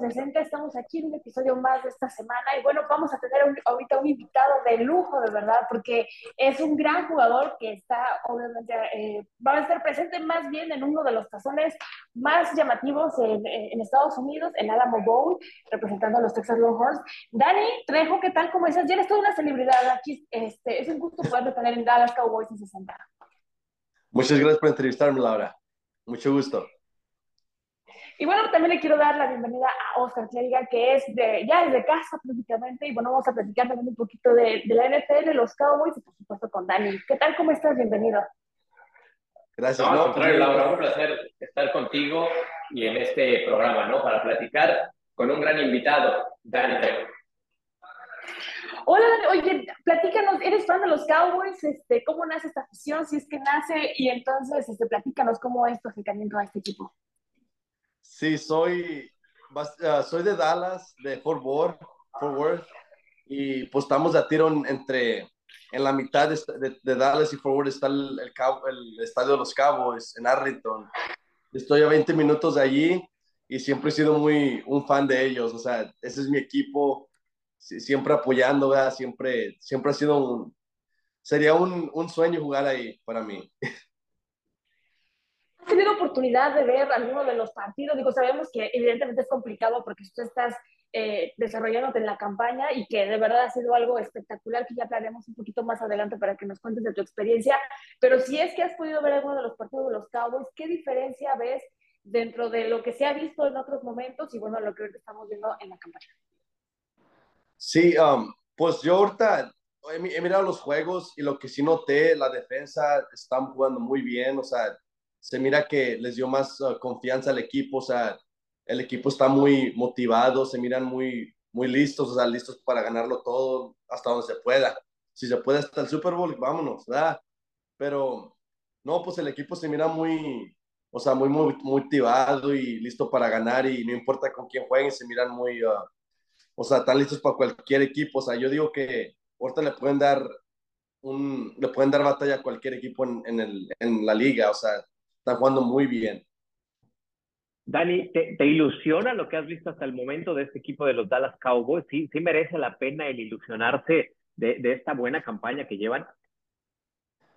360, estamos aquí en un episodio más de esta semana y bueno, vamos a tener ahorita un invitado de lujo, de verdad, porque es un gran jugador que está, obviamente, eh, va a estar presente más bien en uno de los tazones más llamativos en, en, Estados Unidos, el Alamo Bowl, representando a los Texas Longhorns. Dani Trejo, ¿qué tal? ¿Cómo estás? Ya eres toda una celebridad aquí, este, es un gusto poder tener en Dallas Cowboys en 60. Muchas gracias por entrevistarme, Laura. Mucho gusto. Y bueno, también le quiero dar la bienvenida a Oscar Clériga, que es de, ya desde casa prácticamente, y bueno, vamos a platicar también un poquito de, de la NFL, los Cowboys, y por supuesto con Dani. ¿Qué tal? ¿Cómo estás? Bienvenido. Gracias. No, al contrario, Laura, un placer estar contigo y en este programa, ¿no? Para platicar con un gran invitado, Dani Hola, oye, platícanos, ¿eres fan de los Cowboys? Este, ¿Cómo nace esta afición? Si es que nace, y entonces este, platícanos cómo es tu acercamiento a este equipo. Sí, soy, uh, soy de Dallas, de Fort Worth, y pues estamos a tiro entre, en la mitad de, de, Dallas y Fort Worth está el, el, el, Estadio de los Cowboys en Arlington. Estoy a 20 minutos de allí y siempre he sido muy un fan de ellos, o sea, ese es mi equipo, siempre apoyando, ¿verdad? Siempre, siempre ha sido un, sería un, un sueño jugar ahí para mí. ¿Has tenido oportunidad de ver alguno de los partidos? Digo, sabemos que evidentemente es complicado porque tú estás eh, desarrollándote en la campaña y que de verdad ha sido algo espectacular que ya hablaremos un poquito más adelante para que nos cuentes de tu experiencia. Pero si es que has podido ver alguno de los partidos de los Cowboys, ¿qué diferencia ves dentro de lo que se ha visto en otros momentos y bueno, lo que estamos viendo en la campaña? Sí, um, pues yo ahorita he mirado los juegos y lo que sí noté, la defensa están jugando muy bien, o sea, se mira que les dio más uh, confianza al equipo, o sea, el equipo está muy motivado, se miran muy, muy listos, o sea, listos para ganarlo todo hasta donde se pueda. Si se puede hasta el Super Bowl, vámonos, ¿verdad? Pero no, pues el equipo se mira muy, o sea, muy, muy motivado y listo para ganar y no importa con quién jueguen, se miran muy, uh, o sea, están listos para cualquier equipo. O sea, yo digo que ahorita le pueden dar un, le pueden dar batalla a cualquier equipo en, en, el, en la liga, o sea, está jugando muy bien. Dani, ¿te, ¿te, ilusiona lo que has visto hasta el momento de este equipo de los Dallas Cowboys? ¿Sí, sí merece la pena el ilusionarse de, de, esta buena campaña que llevan?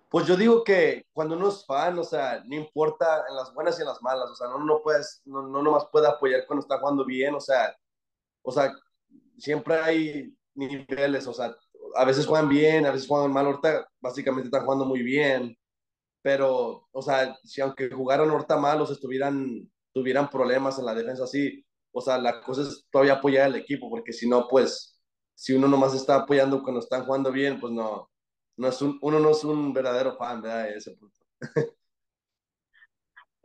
Pues yo digo que cuando uno es fan, o sea, no importa en las buenas y en las malas, o sea, no, no puedes, no, no nomás puede apoyar cuando está jugando bien, o sea, o sea, siempre hay niveles, o sea, a veces juegan bien, a veces juegan mal, ahorita básicamente están jugando muy bien, pero, o sea, si aunque jugaran ahorita malos, estuvieran, tuvieran problemas en la defensa así, o sea, la cosa es todavía apoyar al equipo, porque si no, pues, si uno nomás está apoyando cuando están jugando bien, pues no, no es un, uno no es un verdadero fan, ¿verdad? ese punto.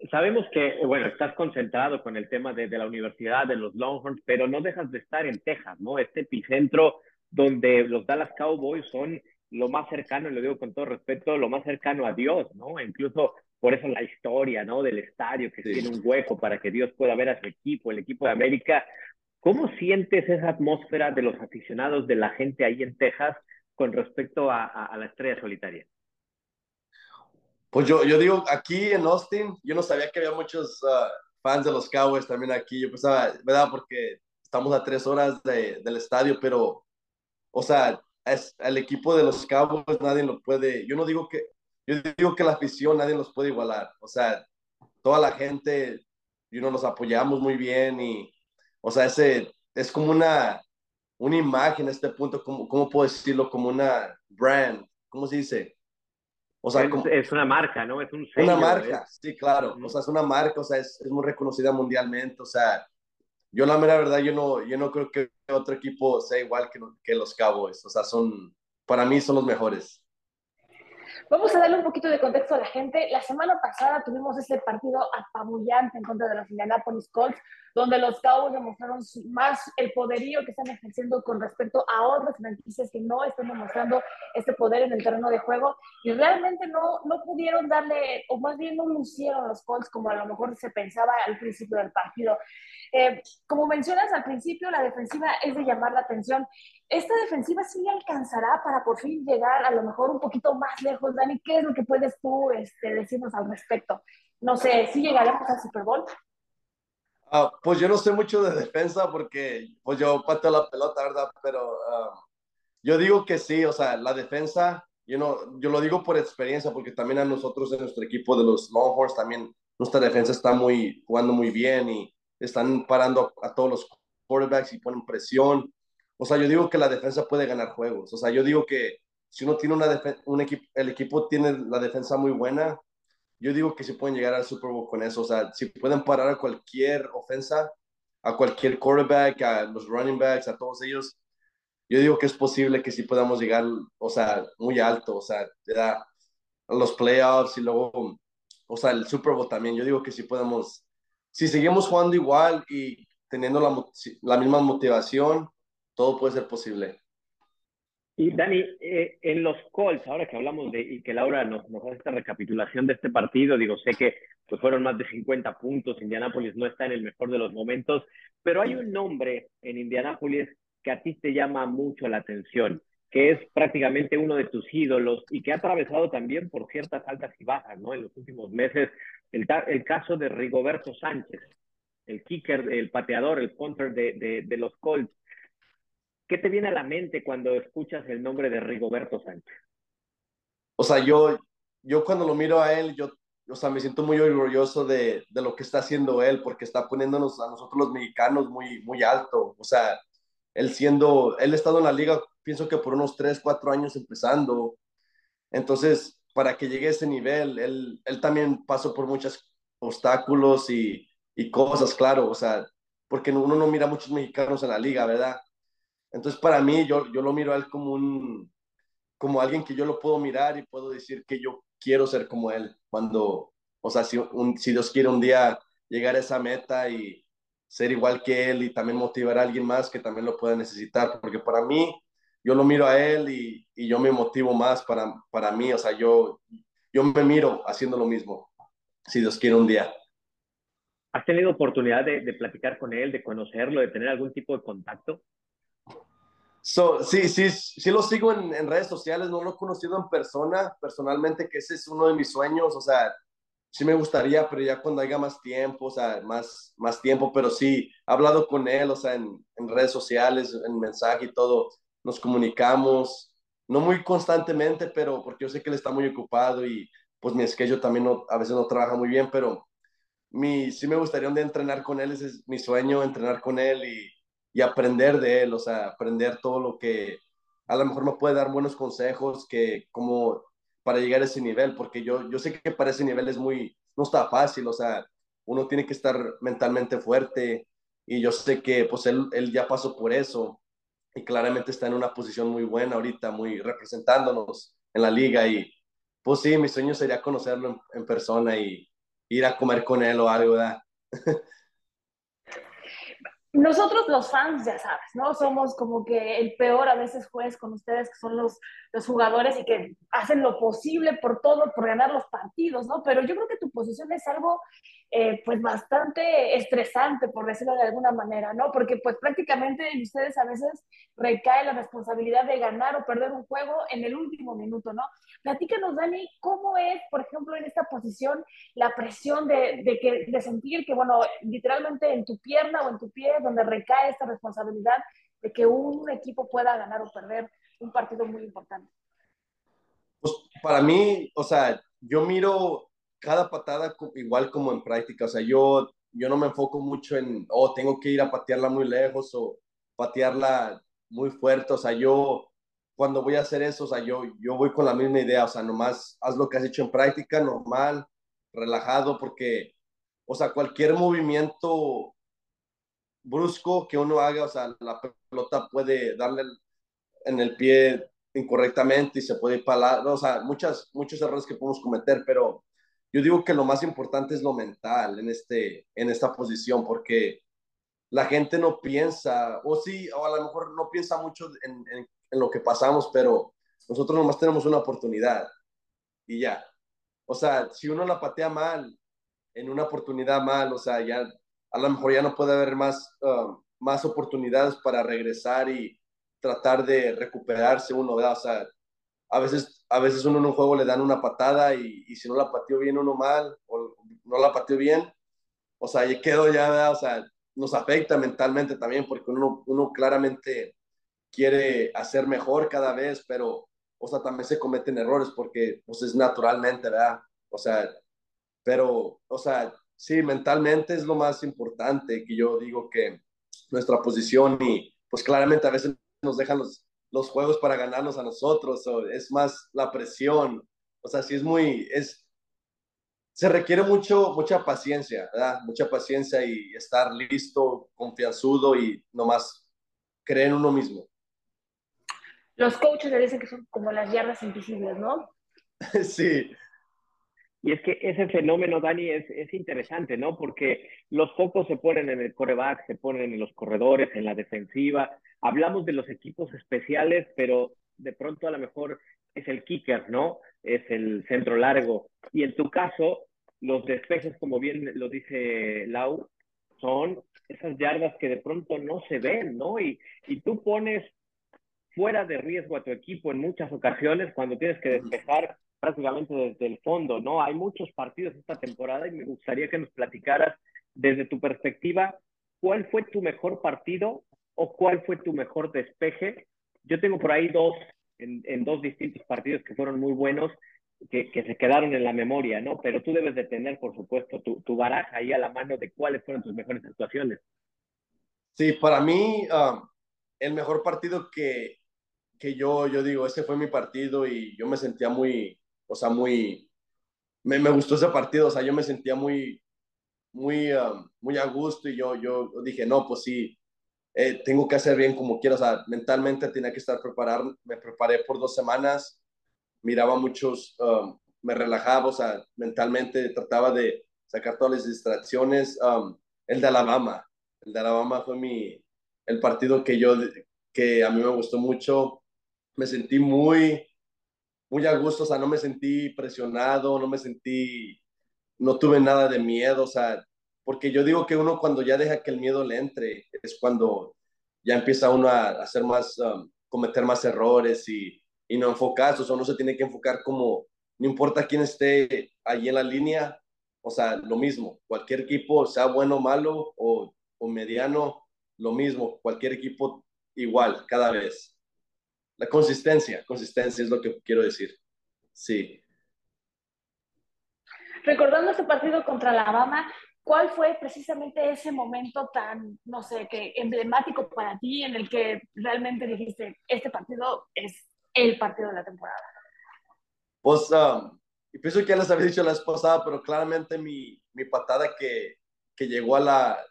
Sabemos que, bueno, estás concentrado con el tema de, de, la universidad, de los Longhorns, pero no dejas de estar en Texas, ¿no? Este epicentro donde los Dallas Cowboys son lo más cercano, y lo digo con todo respeto, lo más cercano a Dios, ¿no? Incluso por eso la historia, ¿no? Del estadio, que sí. tiene un hueco para que Dios pueda ver a su equipo, el equipo de América. ¿Cómo sientes esa atmósfera de los aficionados, de la gente ahí en Texas con respecto a, a, a la estrella solitaria? Pues yo, yo digo, aquí en Austin, yo no sabía que había muchos uh, fans de los Cowboys también aquí. Yo pensaba, ¿verdad? Porque estamos a tres horas de, del estadio, pero, o sea, es, el equipo de los Cowboys nadie lo puede, yo no digo que, yo digo que la afición nadie los puede igualar, o sea, toda la gente, y uno nos apoyamos muy bien y, o sea, ese, es como una, una imagen a este punto, como, ¿cómo puedo decirlo? Como una brand, ¿cómo se dice? O sea, es, como, es una marca, ¿no? Es un sello, Una marca, ¿eh? sí, claro, o sea, es una marca, o sea, es, es muy reconocida mundialmente, o sea, yo la mera verdad, yo no, yo no creo que otro equipo sea igual que, que los Cowboys. O sea, son, para mí son los mejores. Vamos a darle un poquito de contexto a la gente. La semana pasada tuvimos ese partido apabullante en contra de los Indianapolis Colts, donde los Cowboys demostraron más el poderío que están ejerciendo con respecto a otras franquicias que no están demostrando este poder en el terreno de juego y realmente no, no pudieron darle, o más bien no lucieron los Colts como a lo mejor se pensaba al principio del partido. Eh, como mencionas al principio, la defensiva es de llamar la atención. ¿Esta defensiva sí alcanzará para por fin llegar a lo mejor un poquito más lejos, Dani? ¿Qué es lo que puedes tú este, decirnos al respecto? No sé, ¿sí llegaremos al Super Bowl? Ah, pues yo no sé mucho de defensa porque pues yo pateo la pelota, ¿verdad? Pero ah, yo digo que sí, o sea, la defensa, yo, no, yo lo digo por experiencia porque también a nosotros en nuestro equipo de los Longhorns también nuestra defensa está muy jugando muy bien y están parando a, todos los quarterbacks y ponen presión. O sea, yo digo que la defensa puede ganar juegos. O sea, yo digo que si uno tiene una un equipo, el equipo tiene la defensa muy buena, yo digo que se pueden llegar al Super Bowl con eso. O sea, si pueden parar a cualquier ofensa, a cualquier quarterback, a los running backs, a todos ellos, yo digo que es posible que sí podamos llegar, o sea, muy alto, o sea, a los playoffs y luego, o sea, el Super Bowl también. Yo digo que sí podemos, si seguimos jugando igual y teniendo la, la misma motivación, todo puede ser posible. Y Dani, eh, en los Colts, ahora que hablamos de, y que Laura nos, nos hace esta recapitulación de este partido, digo, sé que pues fueron más de 50 puntos, Indianápolis no está en el mejor de los momentos, pero hay un nombre en Indianápolis que a ti te llama mucho la atención, que es prácticamente uno de tus ídolos y que ha atravesado también por ciertas altas y bajas, ¿no? En los últimos meses, el, el caso de Rigoberto Sánchez, el kicker, el pateador, el punter de, de, de los Colts. ¿Qué te viene a la mente cuando escuchas el nombre de Rigoberto Sánchez? O sea, yo, yo cuando lo miro a él, yo, o sea, me siento muy orgulloso de, de lo que está haciendo él, porque está poniéndonos a nosotros los mexicanos muy, muy alto. O sea, él siendo, él estado en la liga, pienso que por unos 3, 4 años empezando. Entonces, para que llegue a ese nivel, él, él también pasó por muchos obstáculos y, y cosas, claro, o sea, porque uno no mira muchos mexicanos en la liga, ¿verdad? Entonces, para mí, yo, yo lo miro a él como, un, como alguien que yo lo puedo mirar y puedo decir que yo quiero ser como él. Cuando, o sea, si, un, si Dios quiere un día llegar a esa meta y ser igual que él y también motivar a alguien más que también lo pueda necesitar, porque para mí, yo lo miro a él y, y yo me motivo más para, para mí, o sea, yo, yo me miro haciendo lo mismo, si Dios quiere un día. ¿Has tenido oportunidad de, de platicar con él, de conocerlo, de tener algún tipo de contacto? So, sí, sí, sí lo sigo en, en, redes sociales, no lo he conocido en persona, personalmente, que ese es uno de mis sueños, o sea, sí me gustaría, pero ya cuando haya más tiempo, o sea, más, más tiempo, pero sí, he hablado con él, o sea, en, en redes sociales, en mensaje y todo, nos comunicamos, no muy constantemente, pero porque yo sé que él está muy ocupado y pues mi schedule también no, a veces no trabaja muy bien, pero mi, sí me gustaría un día entrenar con él, ese es mi sueño, entrenar con él y y aprender de él, o sea, aprender todo lo que a lo mejor me puede dar buenos consejos que como para llegar a ese nivel, porque yo, yo sé que para ese nivel es muy, no está fácil, o sea, uno tiene que estar mentalmente fuerte y yo sé que pues él, él ya pasó por eso y claramente está en una posición muy buena ahorita, muy representándonos en la liga y pues sí, mi sueño sería conocerlo en, en persona y ir a comer con él o algo, ¿verdad? nosotros los fans, ya sabes, ¿no? Somos como que el peor a veces juez con ustedes, que son los, los jugadores y que hacen lo posible por todo, por ganar los partidos, ¿no? Pero yo creo que tu posición es algo eh, pues bastante estresante, por decirlo de alguna manera, ¿no? Porque pues prácticamente en ustedes a veces recae la responsabilidad de ganar o perder un juego en el último minuto, ¿no? Platícanos, Dani, ¿cómo es, por ejemplo, en esta posición la presión de, de, que, de sentir que, bueno, literalmente en tu pierna o en tu pie, donde recae esta responsabilidad de que un equipo pueda ganar o perder un partido muy importante? Pues para mí, o sea, yo miro cada patada igual como en práctica, o sea, yo, yo no me enfoco mucho en, oh, tengo que ir a patearla muy lejos o patearla muy fuerte, o sea, yo cuando voy a hacer eso, o sea, yo, yo voy con la misma idea, o sea, nomás haz lo que has hecho en práctica, normal, relajado, porque, o sea, cualquier movimiento brusco que uno haga, o sea, la pelota puede darle en el pie incorrectamente y se puede ir para o sea, muchas, muchos errores que podemos cometer, pero yo digo que lo más importante es lo mental en, este, en esta posición, porque la gente no piensa, o sí, o a lo mejor no piensa mucho en, en, en lo que pasamos, pero nosotros nomás tenemos una oportunidad y ya. O sea, si uno la patea mal, en una oportunidad mal, o sea, ya a lo mejor ya no puede haber más, uh, más oportunidades para regresar y tratar de recuperarse uno, ¿verdad? O sea, a veces, a veces uno en un juego le dan una patada y, y si no la pateó bien uno mal o no la pateó bien, o sea, y quedo ya, o sea, nos afecta mentalmente también porque uno, uno claramente quiere hacer mejor cada vez, pero, o sea, también se cometen errores porque, pues, es naturalmente, ¿verdad? O sea, pero, o sea, sí, mentalmente es lo más importante que yo digo que nuestra posición y, pues, claramente a veces nos dejan los, los juegos para ganarnos a nosotros, o es más la presión, o sea, sí es muy, es, se requiere mucho, mucha paciencia, ¿verdad? Mucha paciencia y estar listo, confianzudo y nomás creer en uno mismo. Los coaches le dicen que son como las yardas invisibles, ¿no? sí. Y es que ese fenómeno, Dani, es, es interesante, ¿no? Porque los focos se ponen en el coreback, se ponen en los corredores, en la defensiva. Hablamos de los equipos especiales, pero de pronto a lo mejor es el kicker, ¿no? Es el centro largo. Y en tu caso, los despejes, como bien lo dice Lau, son esas yardas que de pronto no se ven, ¿no? Y, y tú pones fuera de riesgo a tu equipo en muchas ocasiones cuando tienes que despejar prácticamente desde el fondo, ¿no? Hay muchos partidos esta temporada y me gustaría que nos platicaras desde tu perspectiva cuál fue tu mejor partido o cuál fue tu mejor despeje. Yo tengo por ahí dos, en, dos distintos partidos que fueron muy buenos que, se quedaron en la memoria, ¿no? Pero tú debes de tener, por supuesto, tu, tu baraja ahí a la mano de cuáles fueron tus mejores actuaciones. Sí, para mí, um, el mejor partido que, que yo, yo digo, ese fue mi partido y yo me sentía muy, o sea, muy, me, me gustó ese partido, o sea, yo me sentía muy, muy, um, muy a gusto y yo, yo dije, no, pues sí, eh, tengo que hacer bien como quiero, o sea, mentalmente tenía que estar preparado, me preparé por dos semanas miraba muchos, um, me relajaba, o sea, mentalmente trataba de sacar todas las distracciones. Um, el de Alabama, el de Alabama fue mi, el partido que yo, que a mí me gustó mucho. Me sentí muy, muy a gusto, o sea, no me sentí presionado, no me sentí, no tuve nada de miedo, o sea, porque yo digo que uno cuando ya deja que el miedo le entre, es cuando ya empieza uno a hacer más, um, cometer más errores y, y no enfocarse, o sea, uno se tiene que enfocar como, no importa quién esté allí en la línea, o sea, lo mismo, cualquier equipo, sea bueno malo o, o mediano, lo mismo, cualquier equipo igual, cada vez. La consistencia, consistencia es lo que quiero decir. Sí. Recordando este partido contra Alabama, ¿cuál fue precisamente ese momento tan, no sé, que emblemático para ti en el que realmente dijiste, este partido es el partido de la temporada? Pues, um, y pienso que ya les había dicho la vez pasada, pero claramente mi, mi patada que, que llegó a la,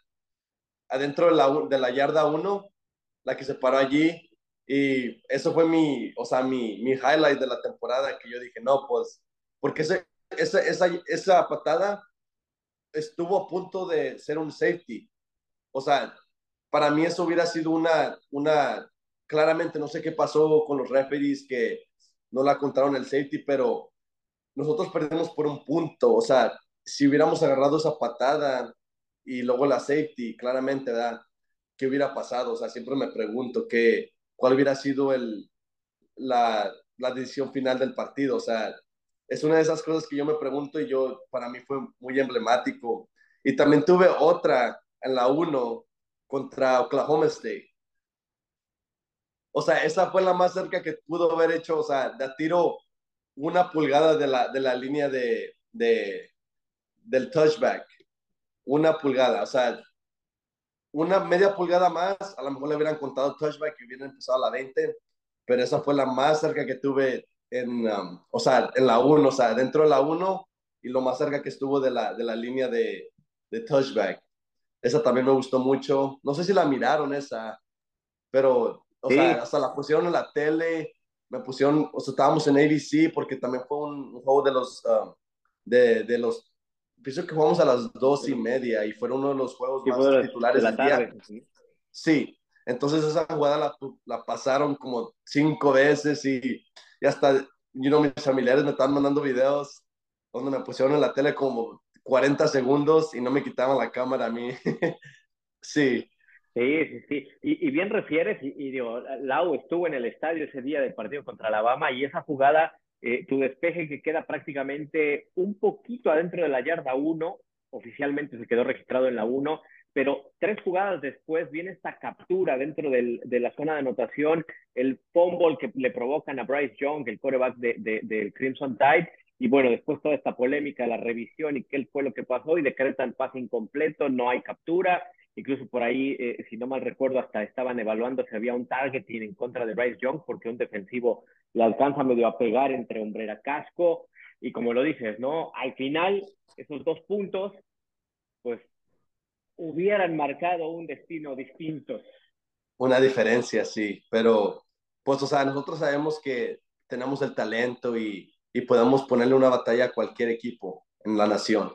adentro de la, de la yarda 1, la que se paró allí, y eso fue mi, o sea, mi, mi highlight de la temporada, que yo dije, no, pues, porque ese, esa, esa, esa patada estuvo a punto de ser un safety. O sea, para mí eso hubiera sido una, una claramente no sé qué pasó con los referees que no la contaron el safety, pero nosotros perdimos por un punto. O sea, si hubiéramos agarrado esa patada y luego la safety, claramente, ¿verdad? ¿Qué hubiera pasado? O sea, siempre me pregunto qué, cuál hubiera sido el, la, la decisión final del partido. O sea, es una de esas cosas que yo me pregunto y yo, para mí fue muy emblemático. Y también tuve otra en la 1 contra Oklahoma State o sea, esa fue la más cerca que pudo haber hecho, o sea, de tiro una pulgada de la, de la línea de, de, del touchback. Una pulgada, o sea, una media pulgada más, a lo mejor le hubieran contado touchback y hubieran empezado a la 20, pero esa fue la más cerca que tuve en, um, o sea, en la 1, o sea, dentro de la 1 y lo más cerca que estuvo de la, de la línea de, de touchback. Esa también me gustó mucho. No sé si la miraron esa, pero o sea, hasta la pusieron en la tele, me pusieron, o sea, estábamos en ABC porque también fue un, juego de los, um, de, de, los, pienso que jugamos a las dos y media y fue uno de los juegos más titulares de la tarde. Sí, entonces esa jugada la, la, pasaron como cinco veces y, y hasta, you know, mis familiares me estaban mandando videos donde me pusieron en la tele como 40 segundos y no me quitaban la cámara a mí. sí, Sí, sí, sí. Y, bien refieres, y, digo, Lau estuvo en el estadio ese día del partido contra Alabama y esa jugada, eh, tu despeje que queda prácticamente un poquito adentro de la yarda 1, oficialmente se quedó registrado en la 1, pero tres jugadas después viene esta captura dentro del, de la zona de anotación, el fumble que le provocan a Bryce Young, el quarterback del de, de Crimson Tide, y bueno, después toda esta polémica, la revisión y qué fue lo que pasó y decretan pase incompleto, no hay captura, incluso por ahí, eh, si no mal recuerdo, hasta estaban evaluando si había un targeting en contra de Bryce Young porque un defensivo le alcanza medio a pegar entre hombrera casco y como lo dices, ¿no? Al final, esos dos puntos, pues hubieran marcado un destino distinto. Una diferencia, sí, pero pues, o sea, nosotros sabemos que tenemos el talento y, y podemos ponerle una batalla a cualquier equipo en la nación.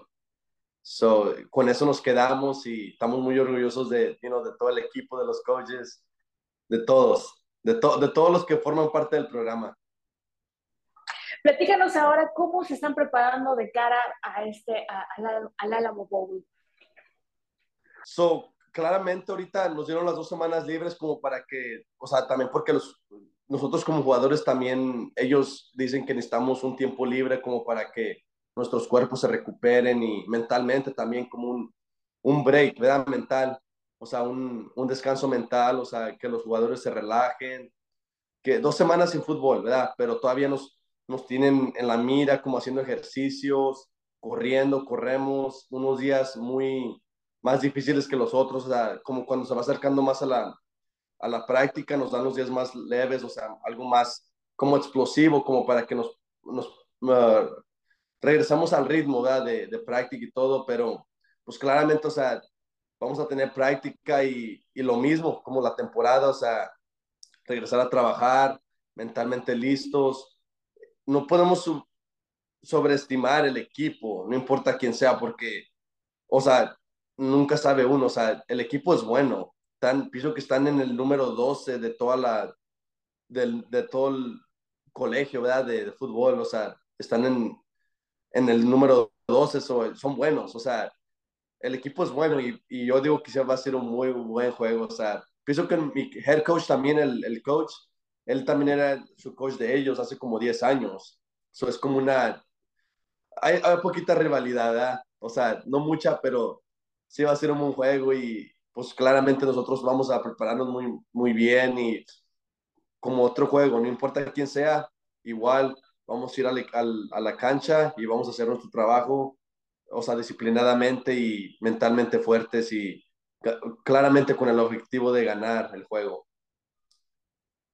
So, con eso nos quedamos y estamos muy orgullosos de, you know, de todo el equipo, de los coaches, de todos, de, de todos los que forman parte del programa. Platícanos ahora cómo se están preparando de cara a este, al Alamo Bowl. So, claramente ahorita nos dieron las dos semanas libres como para que, o sea, también porque los, nosotros como jugadores también, ellos dicen que necesitamos un tiempo libre como para que nuestros cuerpos se recuperen y mentalmente también como un, un break, ¿verdad? Mental, o sea, un, un, descanso mental, o sea, que los jugadores se relajen, que dos semanas sin fútbol, ¿verdad? Pero todavía nos, nos tienen en la mira como haciendo ejercicios, corriendo, corremos unos días muy, más difíciles que los otros, o sea, como cuando se va acercando más a la, a la práctica, nos dan los días más leves, o sea, algo más como explosivo, como para que nos, nos uh, regresamos al ritmo ¿verdad? De, de, práctica y todo, pero pues claramente, o sea, vamos a tener práctica y, y lo mismo, como la temporada, o sea, regresar a trabajar, mentalmente listos. No podemos sobreestimar el equipo, no importa quién sea, porque, o sea, nunca sabe uno, o sea, el equipo es bueno. Están, pienso que están en el número 12 de toda la, del, de todo el colegio, ¿verdad? De, de, fútbol, o sea, están en, en el número 12, so, son buenos, o sea, el equipo es bueno y, y, yo digo que va a ser un muy buen juego, o sea, pienso que mi head coach también, el, el coach, él también era su coach de ellos hace como 10 años, eso es como una, hay, hay poquita rivalidad, ¿verdad? O sea, no mucha, pero sí va a ser un buen juego y pues claramente nosotros vamos a prepararnos muy, muy bien y como otro juego, no importa quién sea, igual vamos a ir a, la cancha y vamos a hacer nuestro trabajo, o sea, disciplinadamente y mentalmente fuertes y claramente con el objetivo de ganar el juego.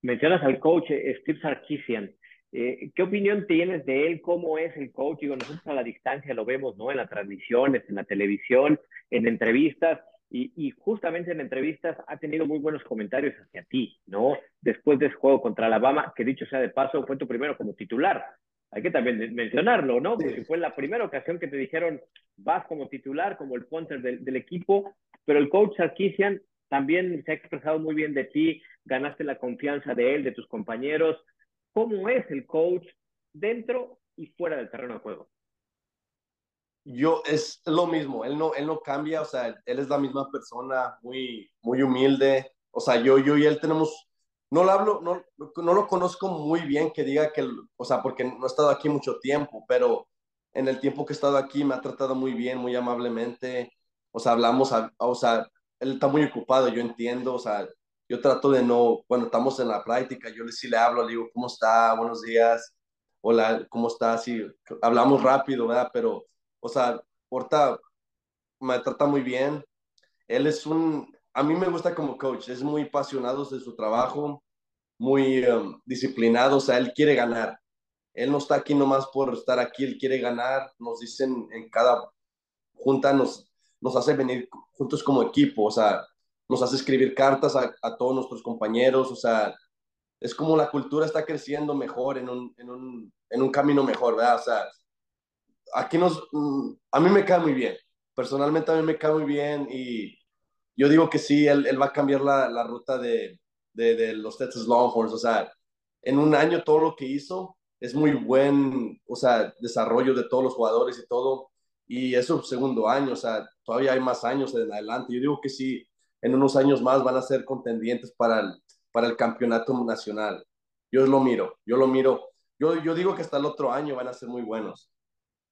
Mencionas al coach eh, Steve Sarkisian. Eh, ¿Qué opinión tienes de él? ¿Cómo es el coach? Digo, nosotros a la distancia lo vemos, ¿no? En las transmisiones, en la televisión, en entrevistas, y, y, justamente en entrevistas ha tenido muy buenos comentarios hacia ti, ¿no? Después de ese juego contra Alabama, que dicho sea de paso, fue tu primero como titular. Hay que también mencionarlo, ¿no? Porque fue la primera ocasión que te dijeron, vas como titular, como el punter del, del equipo, pero el coach Sarkisian también se ha expresado muy bien de ti, ganaste la confianza de él, de tus compañeros, cómo es el coach dentro y fuera del terreno de juego. Yo es lo mismo, él no, él no cambia, o sea, él es la misma persona, muy, muy humilde, o sea, yo, yo y él tenemos, no lo hablo, no, no lo conozco muy bien que diga que, o sea, porque no he estado aquí mucho tiempo, pero en el tiempo que he estado aquí me ha tratado muy bien, muy amablemente, o sea, hablamos, o sea, él está muy ocupado, yo entiendo, o sea, yo trato de no, cuando estamos en la práctica, yo sí le hablo, le digo, ¿cómo está? Buenos días. Hola, ¿cómo está? Sí, hablamos rápido, ¿verdad? Pero, o sea, ahorita me trata muy bien. Él es un, a mí me gusta como coach, es muy apasionado de su trabajo, muy um, disciplinado, o sea, él quiere ganar. Él no está aquí nomás por estar aquí, él quiere ganar. Nos dicen en cada junta, nos, nos hace venir juntos como equipo, o sea, nos hace escribir cartas a, a, todos nuestros compañeros, o sea, es como la cultura está creciendo mejor, en un, en un, en un camino mejor, ¿verdad? O sea, aquí nos, mm, a mí me cae muy bien, personalmente a mí me cae muy bien y yo digo que sí, él, va a cambiar la, ruta de, de, de, los Texas Longhorns, o sea, en un año todo lo que hizo es muy buen, o sea, desarrollo de todos los jugadores y todo, y es su segundo año, o sea, todavía hay más años en adelante, yo digo que sí, en unos años más van a ser contendientes para el, campeonato nacional. Yo lo miro, yo lo miro. Yo digo que hasta el otro año van a ser muy buenos.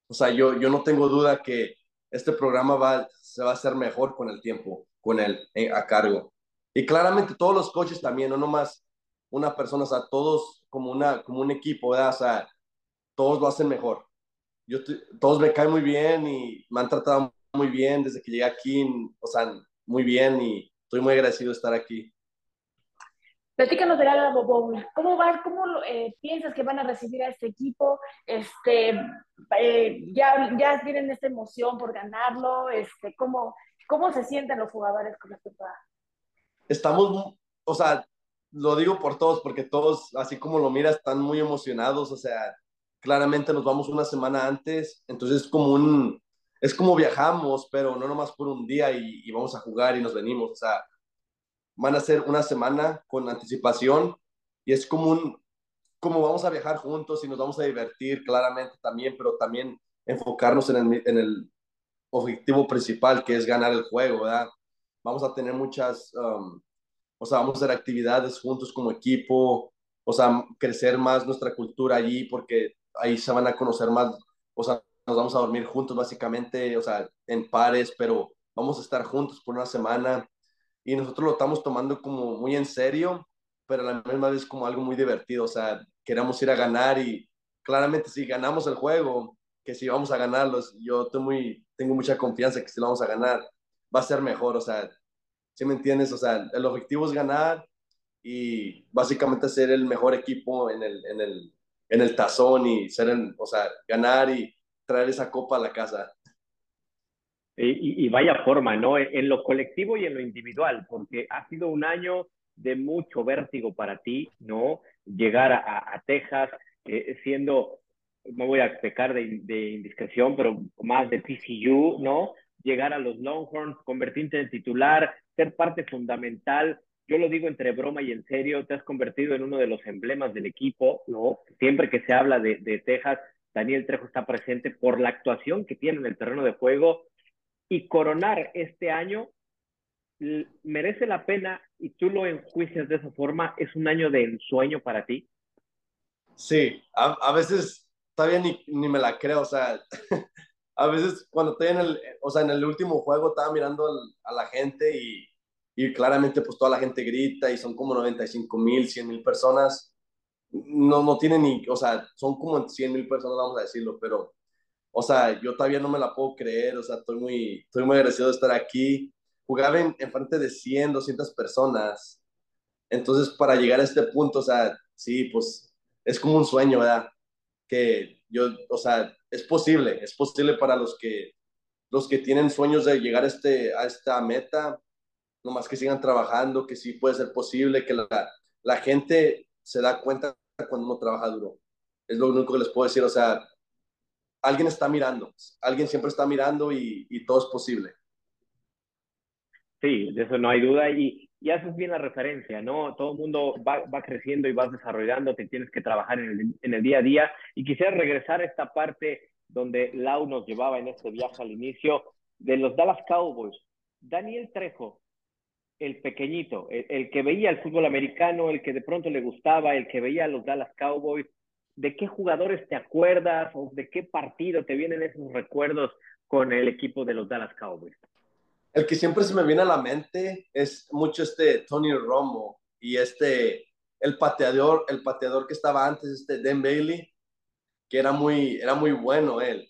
O sea, yo, yo no tengo duda que este programa va, se va a hacer mejor con el tiempo, con él eh, a cargo. Y claramente todos los coaches también, no nomás una persona, o sea, todos como, una, como un equipo, ¿verdad? o sea, todos lo hacen mejor. Yo, todos me caen muy bien y me han tratado muy bien desde que llegué aquí, o sea, muy bien y estoy muy agradecido de estar aquí. Platícanos de la Bowl. ¿Cómo va, cómo eh, piensas que van a recibir a este equipo? Este, eh, ya, ya tienen esta emoción por ganarlo. Este, ¿cómo, ¿Cómo se sienten los jugadores con respecto a...? Estamos, o sea, lo digo por todos, porque todos, así como lo miras, están muy emocionados. O sea, claramente nos vamos una semana antes, entonces es como un, es como viajamos, pero no nomás por un día y, y vamos a jugar y nos venimos. O sea, van a ser una semana con anticipación y es como un, como vamos a viajar juntos y nos vamos a divertir claramente también, pero también enfocarnos en el, en el objetivo principal que es ganar el juego, ¿verdad? Vamos a tener muchas, um, o sea, vamos a hacer actividades juntos como equipo, o sea, crecer más nuestra cultura allí porque ahí se van a conocer más, o sea, nos vamos a dormir juntos básicamente, o sea, en pares, pero vamos a estar juntos por una semana y nosotros lo estamos tomando como muy en serio, pero a la misma vez como algo muy divertido, o sea, queremos ir a ganar y claramente si ganamos el juego, que si vamos a ganarlos, yo estoy muy, tengo mucha confianza que si lo vamos a ganar, va a ser mejor, o sea, ¿sí me entiendes? O sea, el objetivo es ganar y básicamente ser el mejor equipo en el, en el, en el tazón y ser, o sea, ganar y traer esa copa a la casa. Y, vaya forma, ¿no? En, lo colectivo y en lo individual, porque ha sido un año de mucho vértigo para ti, ¿no? Llegar a, Texas eh, siendo, no voy a pecar de, de, indiscreción, pero más de TCU, ¿no? Llegar a los Longhorns, convertirte en titular, ser parte fundamental. Yo lo digo entre broma y en serio, te has convertido en uno de los emblemas del equipo, ¿no? Siempre que se habla de, de Texas, Daniel Trejo está presente por la actuación que tiene en el terreno de juego y coronar este año merece la pena y tú lo enjuicias de esa forma, es un año de ensueño para ti. Sí, a, veces todavía ni, ni, me la creo, o sea, a veces cuando estoy en el, o sea, en el último juego estaba mirando a la gente y, y, claramente pues toda la gente grita y son como 95 mil, 100 mil personas, no, no tienen ni, o sea, son como 100 mil personas, vamos a decirlo, pero o sea, yo todavía no me la puedo creer, o sea, estoy muy, estoy muy agradecido de estar aquí. Jugaba en, en frente de 100, 200 personas. Entonces, para llegar a este punto, o sea, sí, pues es como un sueño, ¿verdad? Que yo, o sea, es posible, es posible para los que, los que tienen sueños de llegar a, este, a esta meta, nomás que sigan trabajando, que sí puede ser posible, que la, la gente se da cuenta cuando uno trabaja duro. Es lo único que les puedo decir, o sea, alguien está mirando, alguien siempre está mirando y, todo es posible. Sí, de eso no hay duda y, y haces bien la referencia, ¿no? Todo el mundo va, creciendo y vas desarrollando, te tienes que trabajar en el, en el, día a día y quisiera regresar a esta parte donde Lau nos llevaba en este viaje al inicio de los Dallas Cowboys. Daniel Trejo, el pequeñito, el, el que veía el fútbol americano, el que de pronto le gustaba, el que veía a los Dallas Cowboys, ¿de qué jugadores te acuerdas o de qué partido te vienen esos recuerdos con el equipo de los Dallas Cowboys? El que siempre se me viene a la mente es mucho este Tony Romo y este, el pateador, el pateador que estaba antes, este Dan Bailey, que era muy, era muy bueno él.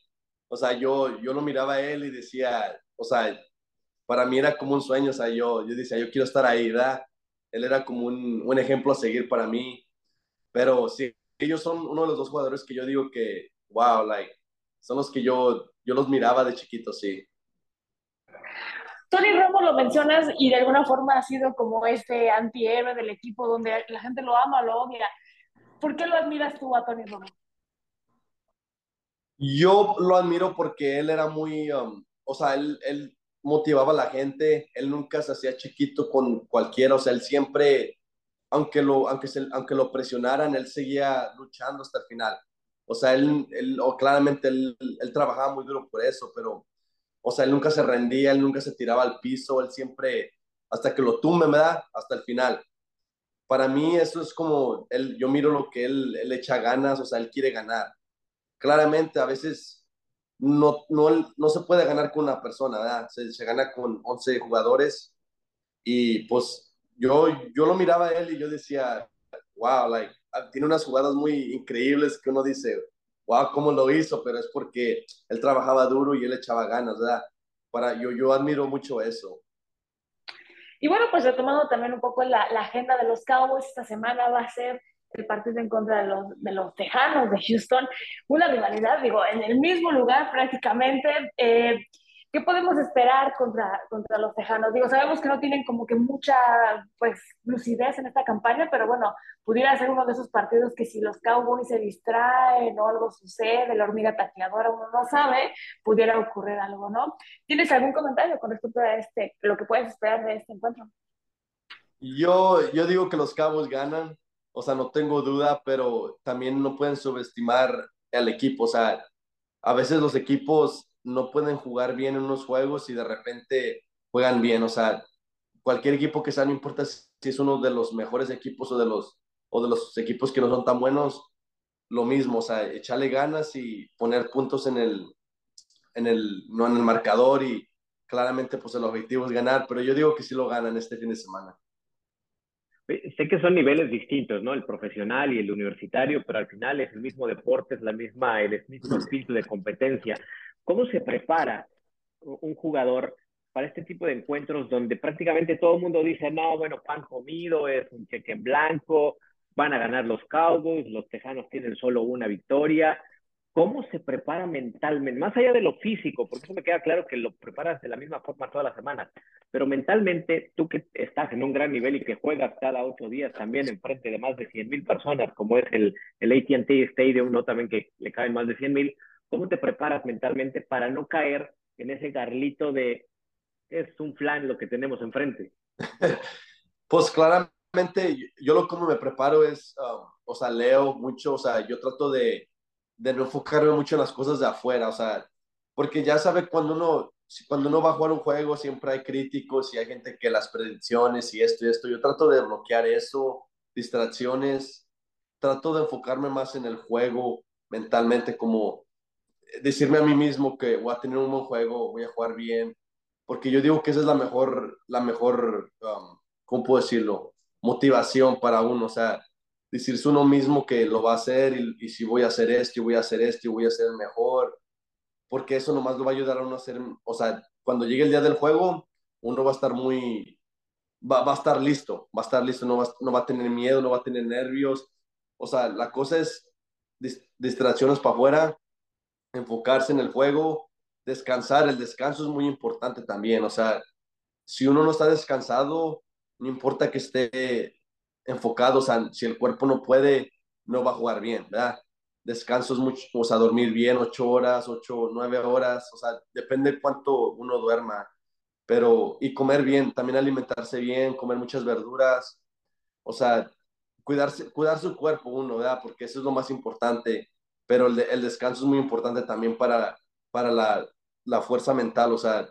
O sea, yo, yo lo miraba a él y decía, o sea, para mí era como un sueño, o sea, yo, yo decía, yo quiero estar ahí, ¿verdad? Él era como un, un ejemplo a seguir para mí. Pero sí, ellos son uno de los dos jugadores que yo digo que, wow, like, son los que yo, yo los miraba de chiquito, sí. Tony Romo lo mencionas y de alguna forma ha sido como este antihéroe del equipo donde la gente lo ama, lo odia. ¿Por qué lo admiras tú a Tony Romo? Yo lo admiro porque él era muy, um, o sea, él, él motivaba a la gente, él nunca se hacía chiquito con cualquiera, o sea, él siempre aunque lo, aunque, se, aunque lo presionaran, él seguía luchando hasta el final. O sea, él, él o claramente él, él, trabajaba muy duro por eso, pero, o sea, él nunca se rendía, él nunca se tiraba al piso, él siempre, hasta que lo tumbe, da, hasta el final. Para mí eso es como, él, yo miro lo que él, él echa ganas, o sea, él quiere ganar. Claramente, a veces no, no, no se puede ganar con una persona, ¿verdad? Se, se gana con 11 jugadores y pues yo, yo lo miraba a él y yo decía, wow, like, tiene unas jugadas muy increíbles que uno dice, wow, cómo lo hizo, pero es porque él trabajaba duro y él echaba ganas, ¿verdad? Para, yo, yo admiro mucho eso. Y bueno, pues retomando también un poco la, la, agenda de los Cowboys, esta semana va a ser el partido en contra de los, de los Tejanos de Houston, una rivalidad, digo, en el mismo lugar prácticamente. Eh, ¿Qué podemos esperar contra, contra los Tejanos? Digo, sabemos que no tienen como que mucha, pues, lucidez en esta campaña, pero bueno, pudiera ser uno de esos partidos que si los Cowboys se distraen o algo sucede, la hormiga tacleadora uno no sabe, pudiera ocurrir algo, ¿no? ¿Tienes algún comentario con respecto a este, lo que puedes esperar de este encuentro? Yo, yo digo que los Cowboys ganan, o sea, no tengo duda, pero también no pueden subestimar al equipo, o sea, a veces los equipos no pueden jugar bien en unos juegos y de repente juegan bien. O sea, cualquier equipo que sea, no importa si es uno de los mejores equipos o de los, o de los equipos que no son tan buenos, lo mismo, o sea, echarle ganas y poner puntos en el, en el, no en el marcador y claramente pues el objetivo es ganar, pero yo digo que sí lo ganan este fin de semana. Sé que son niveles distintos, ¿no? El profesional y el universitario, pero al final es el mismo deporte, es la misma, el mismo espíritu de competencia. ¿Cómo se prepara un jugador para este tipo de encuentros donde prácticamente todo el mundo dice, no, bueno, pan comido, es un cheque en blanco, van a ganar los Cowboys, los Tejanos tienen solo una victoria? ¿Cómo se prepara mentalmente? Más allá de lo físico, porque eso me queda claro que lo preparas de la misma forma todas las semanas, pero mentalmente, tú que estás en un gran nivel y que juegas cada ocho días también enfrente de más de 100 mil personas, como es el, el ATT Stadium, ¿no? También que le caben más de 100 mil, ¿Cómo te preparas mentalmente para no caer en ese garlito de es un flan lo que tenemos enfrente? pues claramente yo lo como me preparo es, um, o sea, leo mucho, o sea, yo trato de, de no enfocarme mucho en las cosas de afuera, o sea, porque ya sabe cuando uno, cuando uno va a jugar un juego siempre hay críticos y hay gente que las predicciones y esto y esto, yo trato de bloquear eso, distracciones, trato de enfocarme más en el juego mentalmente como decirme a mí mismo que voy a tener un buen juego, voy a jugar bien, porque yo digo que esa es la mejor, la mejor, um, ¿cómo puedo decirlo? Motivación para uno, o sea, decirse uno mismo que lo va a hacer y, si voy a hacer esto y voy a hacer esto y voy a ser mejor, porque eso nomás lo va a ayudar a uno a hacer, o sea, cuando llegue el día del juego, uno va a estar muy, va, va a estar listo, va a estar listo, no va, no va a tener miedo, no va a tener nervios, o sea, la cosa es distracciones para afuera enfocarse en el juego, descansar. El descanso es muy importante también. O sea, si uno no está descansado, no importa que esté enfocado, o sea, si el cuerpo no puede, no va a jugar bien, ¿verdad? Descanso es mucho, o sea, dormir bien, ocho horas, ocho, nueve horas, o sea, depende cuánto uno duerma, pero, y comer bien, también alimentarse bien, comer muchas verduras, o sea, cuidarse, cuidar su cuerpo uno, ¿verdad? Porque eso es lo más importante pero el, el descanso es muy importante también para, para la, la, fuerza mental. O sea,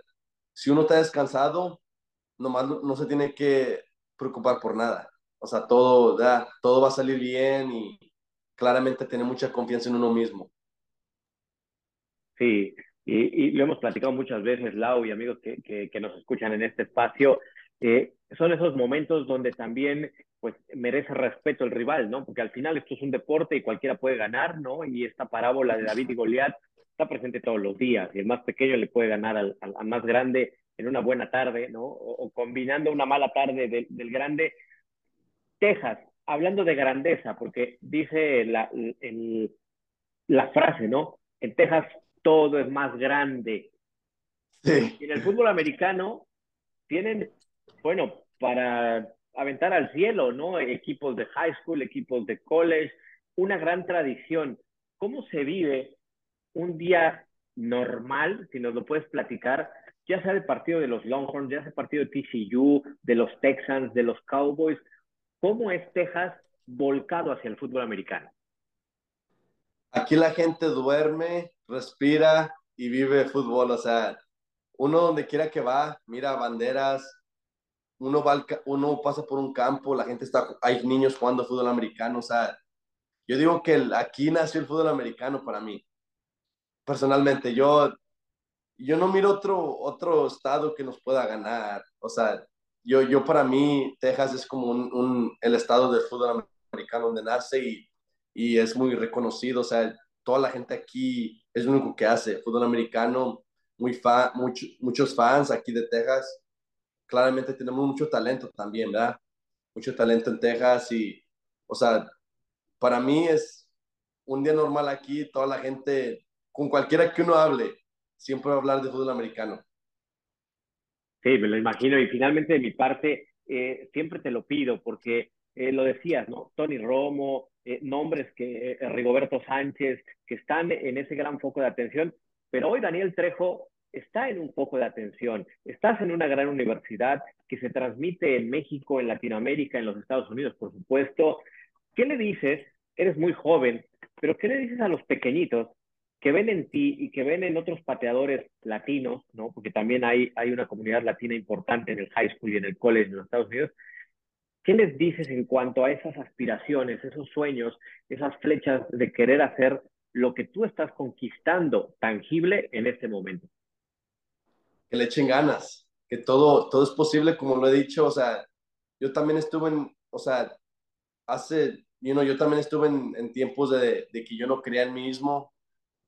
si uno está descansado, nomás no, no se tiene que preocupar por nada. O sea, todo, ya, todo va a salir bien y claramente tener mucha confianza en uno mismo. Sí, y, y, lo hemos platicado muchas veces, Lau y amigos que, que, que nos escuchan en este espacio. Eh, son esos momentos donde también pues merece respeto el rival, ¿no? Porque al final esto es un deporte y cualquiera puede ganar, ¿no? Y esta parábola de David y Goliat está presente todos los días y el más pequeño le puede ganar al, al, más grande en una buena tarde, ¿no? O, o combinando una mala tarde de, del grande. Texas, hablando de grandeza, porque dice la, el, la frase, ¿no? En Texas todo es más grande. Sí. Y en el fútbol americano tienen, bueno, para aventar al cielo, ¿no? Equipos de high school, equipos de college, una gran tradición. ¿Cómo se vive un día normal, si nos lo puedes platicar, ya sea el partido de los Longhorns, ya sea el partido de TCU, de los Texans, de los Cowboys? ¿Cómo es Texas volcado hacia el fútbol americano? Aquí la gente duerme, respira y vive fútbol, o sea, uno donde quiera que va, mira banderas, uno, va uno pasa por un campo, la gente está, hay niños jugando fútbol americano, o sea, yo digo que aquí nació el fútbol americano para mí, personalmente, yo, yo no miro otro, otro estado que nos pueda ganar. O sea, yo, yo para mí, Texas es como un, el estado de fútbol americano donde nace y, y es muy reconocido. O sea, toda la gente aquí es lo único que hace fútbol americano, muy fa, muchos fans aquí de Texas. Claramente tenemos mucho talento también, ¿verdad? Mucho talento en Texas y, o sea, para mí es un día normal aquí, toda la gente, con cualquiera que uno hable, siempre va a hablar de fútbol americano. Sí, me lo imagino. Y finalmente, de mi parte, eh, siempre te lo pido, porque eh, lo decías, ¿no? Tony Romo, eh, nombres que Rigoberto Sánchez, que están en ese gran foco de atención, pero hoy Daniel Trejo está en un foco de atención. Estás en una gran universidad que se transmite en México, en Latinoamérica, en los Estados Unidos, por supuesto. ¿Qué le dices? Eres muy joven, pero ¿qué le dices a los pequeñitos que ven en ti y que ven en otros pateadores latinos, ¿no? Porque también hay, hay una comunidad latina importante en el high school y en el college en los Estados Unidos. ¿Qué les dices en cuanto a esas aspiraciones, esos sueños, esas flechas de querer hacer lo que tú estás conquistando tangible en este momento? Que le echen ganas, que todo, todo es posible, como lo he dicho, o sea, yo también estuve en, o sea, hace, you know, yo también estuve en, en tiempos de, de, que yo no creía en mí mismo,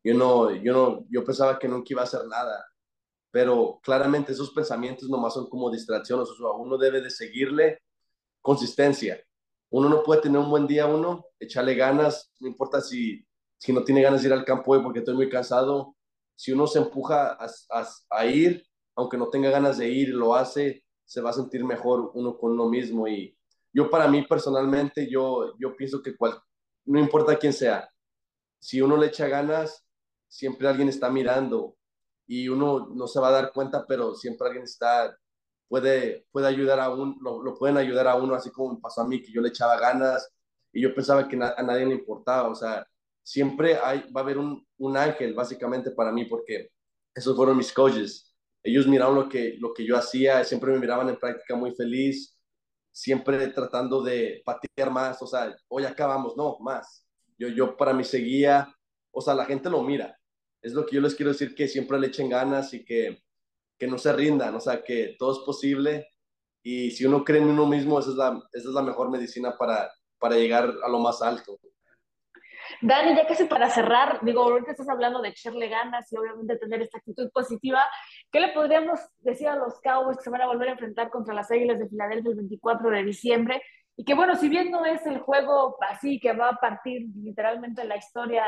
yo no, yo no, yo pensaba que nunca iba a hacer nada, pero claramente esos pensamientos nomás son como distracciones, o sea, uno debe de seguirle consistencia. Uno no puede tener un buen día, uno, echarle ganas, no importa si, si no tiene ganas de ir al campo hoy porque estoy muy cansado, si uno se empuja a, a, ir, aunque no tenga ganas de ir, lo hace, se va a sentir mejor uno con uno mismo. Y yo para mí personalmente, yo, yo pienso que cual, no importa quién sea, si uno le echa ganas, siempre alguien está mirando y uno no se va a dar cuenta, pero siempre alguien está, puede, puede ayudar a uno, lo, pueden ayudar a uno, así como me pasó a mí, que yo le echaba ganas y yo pensaba que a nadie le importaba, o sea, siempre hay, va a haber un, un ángel básicamente para mí, porque esos fueron mis coaches. Ellos miraron lo que, lo que yo hacía, siempre me miraban en práctica muy feliz, siempre tratando de patear más, o sea, hoy acabamos, no, más. Yo, yo para mí seguía, o sea, la gente lo mira, es lo que yo les quiero decir, que siempre le echen ganas y que, que no se rindan, o sea, que todo es posible y si uno cree en uno mismo, esa es la, esa es la mejor medicina para, para llegar a lo más alto. Dani, ya casi para cerrar, digo, ahorita estás hablando de echarle ganas y obviamente tener esta actitud positiva. ¿Qué le podríamos decir a los Cowboys que se van a volver a enfrentar contra las Águilas de Filadelfia el 24 de diciembre? Y que bueno, si bien no es el juego así que va a partir literalmente la historia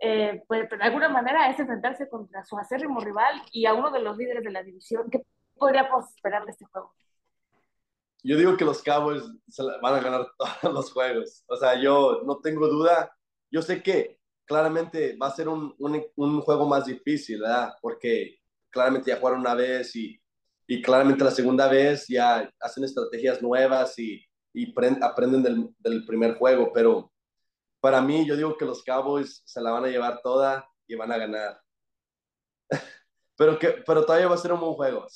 eh, pues, de alguna manera es enfrentarse contra su acérrimo rival y a uno de los líderes de la división. ¿Qué podríamos esperar de este juego? Yo digo que los Cowboys van a ganar todos los juegos. O sea, yo no tengo duda. Yo sé que claramente va a ser un, un, un juego más difícil, ¿verdad? Porque claramente ya jugaron una vez y, y claramente la segunda vez ya hacen estrategias nuevas y, y aprenden del, del primer juego, pero para mí, yo digo que los Cowboys se la van a llevar toda y van a ganar. pero, que, pero todavía va a ser un buen juego.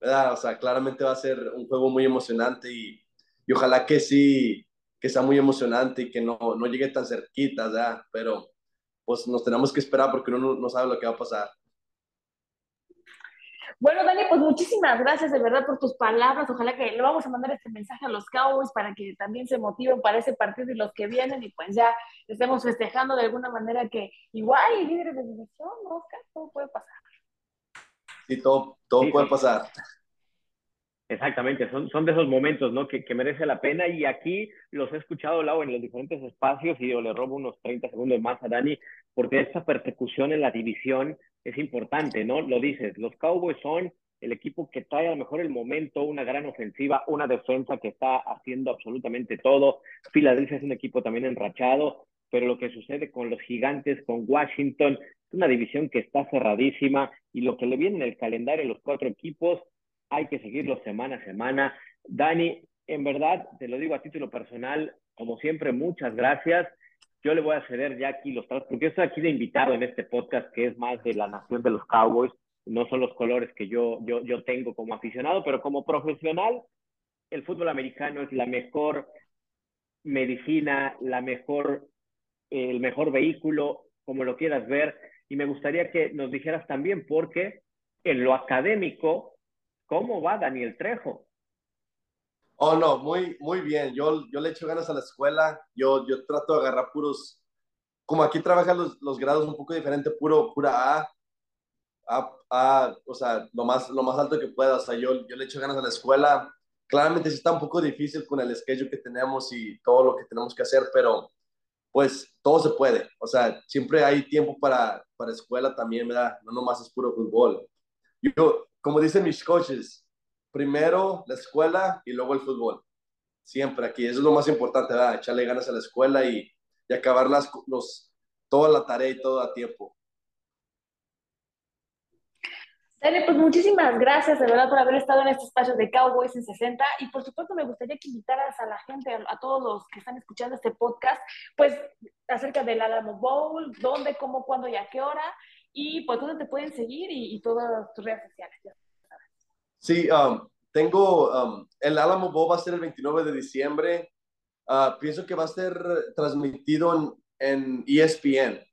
¿verdad? O sea, claramente va a ser un juego muy emocionante y, y ojalá que sí, que sea muy emocionante y que no, no llegue tan cerquita, ¿verdad? Pero pues nos tenemos que esperar porque uno no sabe lo que va a pasar. Bueno, Dani, pues muchísimas gracias de verdad por tus palabras. Ojalá que le vamos a mandar este mensaje a los Cowboys para que también se motiven para ese partido y los que vienen y pues ya estemos festejando de alguna manera que igual líderes de división, ¿no, Oscar? Todo puede pasar. Sí, todo, todo puede pasar. Exactamente, son, son de esos momentos ¿no? que, que merece la pena y aquí los he escuchado, Lau, en los diferentes espacios y yo le robo unos 30 segundos más a Dani porque esta persecución en la división es importante, ¿no? Lo dices, los Cowboys son el equipo que trae a lo mejor el momento, una gran ofensiva, una defensa que está haciendo absolutamente todo. Filadelfia es un equipo también enrachado, pero lo que sucede con los gigantes, con Washington, es una división que está cerradísima y lo que le viene en el calendario a los cuatro equipos, hay que seguirlo semana a semana. Dani, en verdad, te lo digo a título personal, como siempre, muchas gracias yo le voy a ceder ya aquí los porque yo estoy aquí de invitado en este podcast que es más de la nación de los Cowboys, no son los colores que yo, yo, yo tengo como aficionado, pero como profesional, el fútbol americano es la mejor medicina, la mejor, el mejor vehículo, como lo quieras ver, Y me gustaría que nos dijeras también, porque en lo académico, ¿cómo va Daniel Trejo? Oh, no, muy, muy bien. Yo, yo le echo ganas a la escuela. Yo, yo trato de agarrar puros, como aquí trabajan los, los grados un poco diferente, puro, pura A, a, a, o sea, lo más, lo más alto que pueda. O sea, yo, yo le echo ganas a la escuela. Claramente sí está un poco difícil con el schedule que tenemos y todo lo que tenemos que hacer, pero pues todo se puede. O sea, siempre hay tiempo para, para escuela también, ¿verdad? No nomás es puro fútbol. Yo, como dicen mis coaches, primero la escuela y luego el fútbol. Siempre aquí. Eso es lo más importante, ¿verdad? Echarle ganas a la escuela y, y acabar las, los, toda la tarea y todo a tiempo. Dani, pues muchísimas gracias de verdad por haber estado en este espacio de Cowboys en 60 y por supuesto me gustaría que invitaras a la gente, a, todos los que están escuchando este podcast, pues acerca del Alamo Bowl, dónde, cómo, cuándo y a qué hora y pues dónde te pueden seguir y, todas tus redes sociales. Sí, um, tengo, um, el Alamo Bowl va a ser el 29 de diciembre, uh, pienso que va a ser transmitido en, ESPN,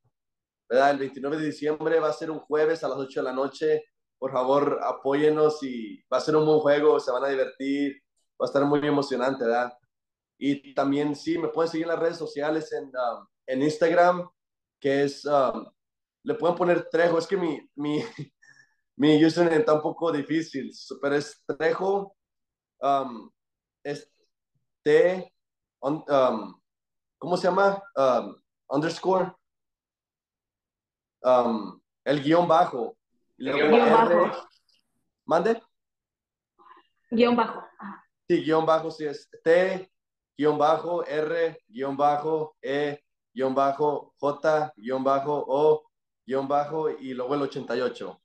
¿verdad? El 29 de diciembre va a ser un jueves a las 8 de la noche por favor, apóyenos y va a ser un buen juego, se van a divertir, va a estar muy emocionante, ¿verdad? Y también, sí, me pueden seguir en las redes sociales, en, um, en Instagram, que es, le pueden poner Trejo, es que mi, mi, mi username está un poco difícil, pero es Trejo, um, es T, ¿cómo se llama? underscore, el guion bajo, guion bajo. ¿Mande? Guión bajo. Sí, guion bajo, sí es T, guion bajo, R, guion bajo, E, guion bajo, J, guion bajo, O, guion bajo y luego el 88.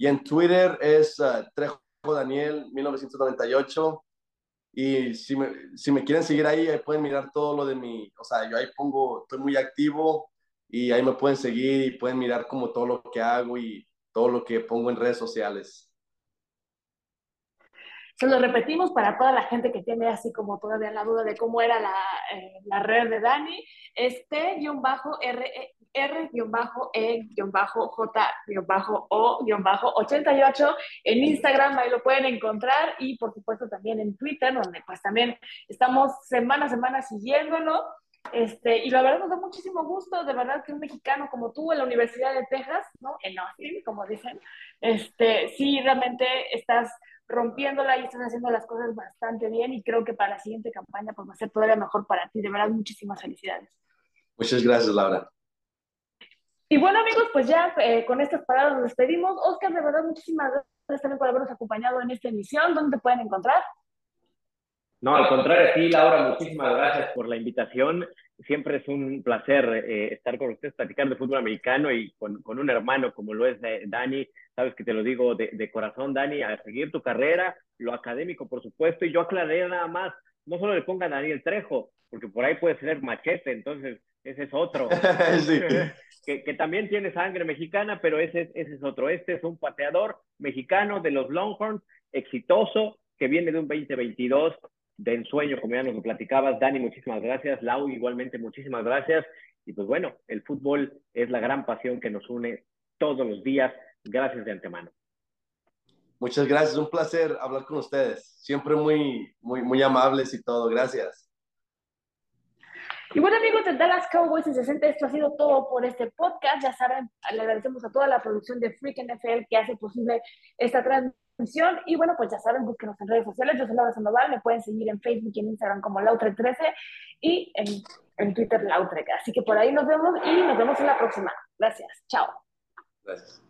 Y en Twitter es uh, Trejo Daniel 1998. Y si me, si me quieren seguir ahí, ahí pueden mirar todo lo de mi, o sea, yo ahí pongo, estoy muy activo y ahí me pueden seguir y pueden mirar como todo lo que hago y todo lo que pongo en redes sociales. Se lo repetimos para toda la gente que tiene así como todavía la duda de cómo era la, eh, la red de Dani. Es T-R-E-R-J-O-88 en Instagram, ahí lo pueden encontrar y por supuesto también en Twitter, donde pues también estamos semana a semana siguiéndolo. Este, y la verdad nos da muchísimo gusto, de verdad que un mexicano como tú en la Universidad de Texas, ¿no? En Austin, como dicen, este, sí, realmente estás rompiéndola y estás haciendo las cosas bastante bien y creo que para la siguiente campaña pues va a ser todavía mejor para ti. De verdad, muchísimas felicidades. Muchas gracias, Laura. Y bueno, amigos, pues ya eh, con estas palabras nos despedimos. Oscar, de verdad, muchísimas gracias también por habernos acompañado en esta emisión. ¿Dónde te pueden encontrar? No, al contrario, sí, Laura, muchísimas gracias por la invitación. Siempre es un placer eh, estar con ustedes, platicar de fútbol americano y con, con, un hermano como lo es eh, Dani. Sabes que te lo digo de, de, corazón, Dani, a seguir tu carrera, lo académico, por supuesto. Y yo aclaré nada más, no solo le pongan a Daniel Trejo, porque por ahí puede ser machete, entonces ese es otro. sí. que, que, también tiene sangre mexicana, pero ese, ese es otro. Este es un pateador mexicano de los Longhorns, exitoso, que viene de un 2022 de ensueño, como ya nos lo platicabas. Dani, muchísimas gracias. Lau, igualmente, muchísimas gracias. Y pues bueno, el fútbol es la gran pasión que nos une todos los días. Gracias de antemano. Muchas gracias, un placer hablar con ustedes. Siempre muy, muy, muy amables y todo. Gracias. Y bueno, amigos de Dallas Cowboys en 60, esto ha sido todo por este podcast. Ya saben, le agradecemos a toda la producción de Freak NFL que hace posible esta transmisión y bueno, pues ya saben, búsquenos en redes sociales. Yo soy Laura Sandoval, me pueden seguir en Facebook y en Instagram como Lautre13 y en, en Twitter Lautre. Así que por ahí nos vemos y nos vemos en la próxima. Gracias. Chao. Gracias.